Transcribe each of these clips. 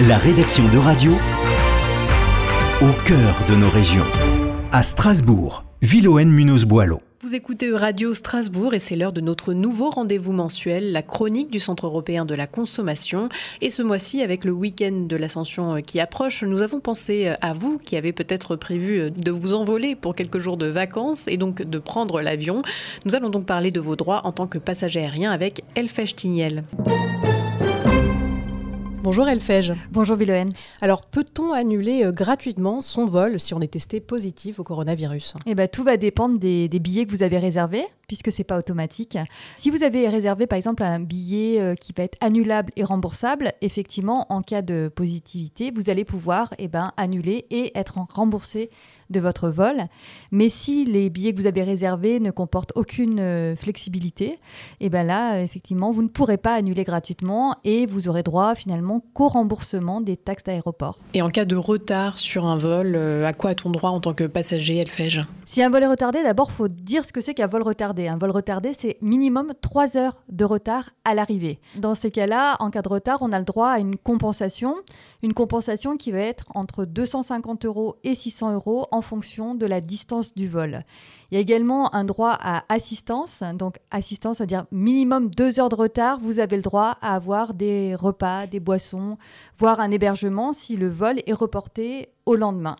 La rédaction de radio au cœur de nos régions. À Strasbourg, Villoën Munoz Boileau. Vous écoutez Radio Strasbourg et c'est l'heure de notre nouveau rendez-vous mensuel, la chronique du Centre européen de la consommation. Et ce mois-ci, avec le week-end de l'ascension qui approche, nous avons pensé à vous qui avez peut-être prévu de vous envoler pour quelques jours de vacances et donc de prendre l'avion. Nous allons donc parler de vos droits en tant que passager aérien avec Elfèche Tignel. Bonjour Elfège. Bonjour Biloène. Alors, peut-on annuler euh, gratuitement son vol si on est testé positif au coronavirus? Eh ben, tout va dépendre des, billets que vous avez réservés, puisque c'est pas automatique. Si vous avez réservé par exemple un billet euh, qui va être annulable et remboursable, effectivement, en cas de positivité, vous allez pouvoir eh ben, annuler et être remboursé de votre vol. Mais si les billets que vous avez réservés ne comportent aucune euh, flexibilité, eh ben là, effectivement, vous ne pourrez pas annuler gratuitement et vous aurez droit finalement qu'au remboursement des taxes d'aéroport. Et en cas de retard sur un vol, euh, à quoi a-t-on droit en tant que passager, Elfège Si un vol est retardé, d'abord, faut dire ce que c'est qu'un vol retardé. Un vol retardé, c'est minimum 3 heures de retard à l'arrivée. Dans ces cas-là, en cas de retard, on a le droit à une compensation, une compensation qui va être entre 250 euros et 600 euros en fonction de la distance du vol. Il y a également un droit à assistance. Donc assistance, c'est-à-dire minimum deux heures de retard, vous avez le droit à avoir des repas, des boissons, voire un hébergement si le vol est reporté au lendemain.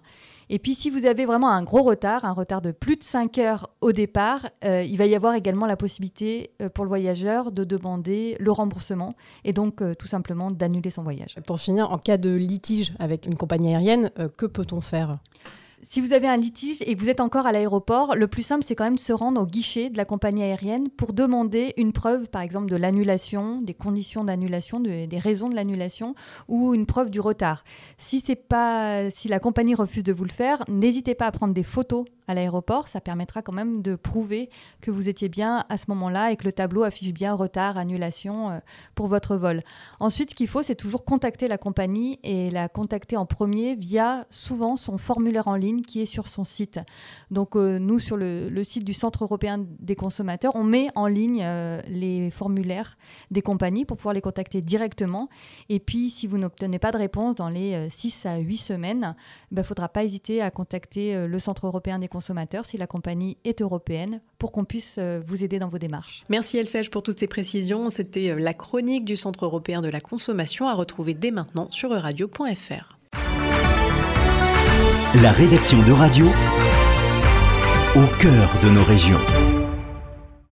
Et puis si vous avez vraiment un gros retard, un retard de plus de 5 heures au départ, euh, il va y avoir également la possibilité euh, pour le voyageur de demander le remboursement et donc euh, tout simplement d'annuler son voyage. Pour finir, en cas de litige avec une compagnie aérienne, que peut-on faire? Si vous avez un litige et que vous êtes encore à l'aéroport, le plus simple, c'est quand même de se rendre au guichet de la compagnie aérienne pour demander une preuve, par exemple, de l'annulation, des conditions d'annulation, des raisons de l'annulation ou une preuve du retard. Si, pas, si la compagnie refuse de vous le faire, n'hésitez pas à prendre des photos à l'aéroport. Ça permettra quand même de prouver que vous étiez bien à ce moment-là et que le tableau affiche bien retard, annulation euh, pour votre vol. Ensuite, ce qu'il faut, c'est toujours contacter la compagnie et la contacter en premier via souvent son formulaire en ligne qui est sur son site. Donc euh, nous, sur le, site du Centre européen des consommateurs, on met en ligne euh, les formulaires des compagnies pour pouvoir les contacter directement. Et puis, si vous n'obtenez pas de réponse dans les 6 à 8 semaines, il ben, ne faudra pas hésiter à contacter le Centre européen des consommateurs si la compagnie est européenne pour qu'on puisse euh, vous aider dans vos démarches. Merci Elfège pour toutes ces précisions. C'était euh, la chronique du Centre européen de la consommation à retrouver dès maintenant sur radio.fr. La rédaction de radio au cœur de nos régions.